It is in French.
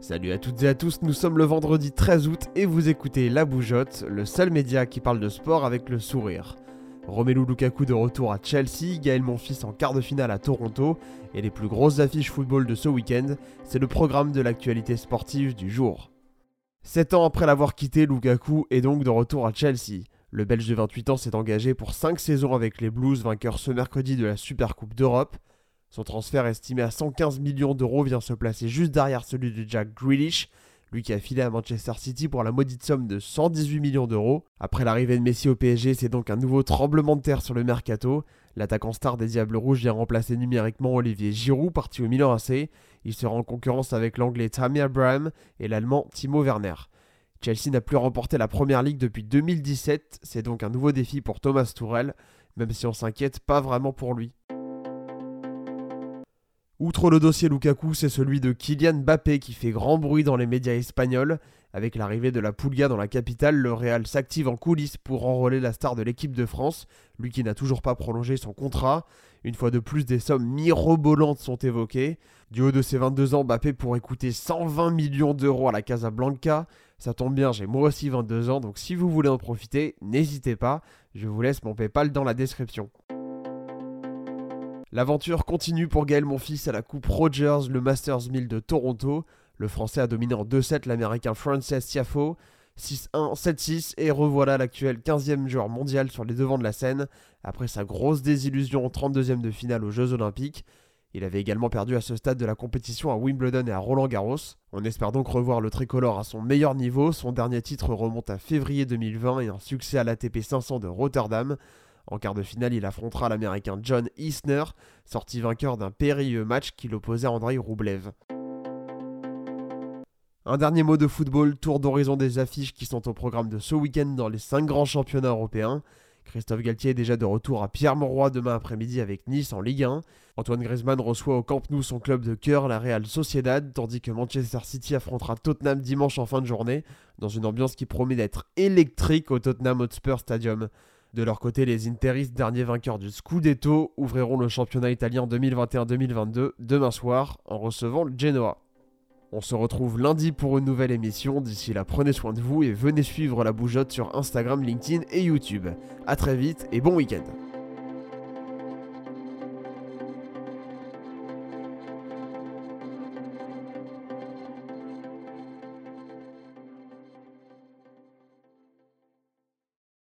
Salut à toutes et à tous, nous sommes le vendredi 13 août et vous écoutez La Bougeotte, le seul média qui parle de sport avec le sourire. Romelu Lukaku de retour à Chelsea, Gaël Monfils en quart de finale à Toronto et les plus grosses affiches football de ce week-end, c'est le programme de l'actualité sportive du jour. Sept ans après l'avoir quitté, Lukaku est donc de retour à Chelsea. Le Belge de 28 ans s'est engagé pour 5 saisons avec les Blues, vainqueurs ce mercredi de la Supercoupe d'Europe. Son transfert estimé à 115 millions d'euros vient se placer juste derrière celui de Jack Grealish, lui qui a filé à Manchester City pour la maudite somme de 118 millions d'euros. Après l'arrivée de Messi au PSG, c'est donc un nouveau tremblement de terre sur le mercato. L'attaquant star des Diables Rouges vient remplacer numériquement Olivier Giroud, parti au Milan AC. Il sera en concurrence avec l'anglais Tammy Abraham et l'allemand Timo Werner. Chelsea n'a plus remporté la première ligue depuis 2017, c'est donc un nouveau défi pour Thomas Tourel, même si on s'inquiète pas vraiment pour lui. Outre le dossier Lukaku, c'est celui de Kylian Mbappé qui fait grand bruit dans les médias espagnols. Avec l'arrivée de la Pulga dans la capitale, le Real s'active en coulisses pour enrôler la star de l'équipe de France, lui qui n'a toujours pas prolongé son contrat. Une fois de plus, des sommes mirobolantes sont évoquées. Du haut de ses 22 ans, Mbappé pourrait coûter 120 millions d'euros à la Casablanca. Ça tombe bien, j'ai moi aussi 22 ans, donc si vous voulez en profiter, n'hésitez pas. Je vous laisse mon PayPal dans la description. L'aventure continue pour Gaël Monfils à la Coupe Rogers, le Masters 1000 de Toronto. Le Français a dominé en 2-7 l'Américain Frances Tiafoe, 6-1, 7-6 et revoilà l'actuel 15e joueur mondial sur les devants de la scène après sa grosse désillusion en 32e de finale aux Jeux Olympiques. Il avait également perdu à ce stade de la compétition à Wimbledon et à Roland Garros. On espère donc revoir le tricolore à son meilleur niveau. Son dernier titre remonte à février 2020 et un succès à l'ATP 500 de Rotterdam. En quart de finale, il affrontera l'américain John Isner, sorti vainqueur d'un périlleux match qui l'opposait à Andrei Roublev. Un dernier mot de football, tour d'horizon des affiches qui sont au programme de ce week-end dans les 5 grands championnats européens. Christophe Galtier est déjà de retour à Pierre-Mauroy demain après-midi avec Nice en Ligue 1. Antoine Griezmann reçoit au Camp Nou son club de cœur, la Real Sociedad, tandis que Manchester City affrontera Tottenham dimanche en fin de journée, dans une ambiance qui promet d'être électrique au Tottenham Hotspur Stadium. De leur côté, les Interistes, derniers vainqueurs du Scudetto, ouvriront le championnat italien 2021-2022 demain soir en recevant le Genoa. On se retrouve lundi pour une nouvelle émission. D'ici là, prenez soin de vous et venez suivre la bougeotte sur Instagram, LinkedIn et YouTube. A très vite et bon week-end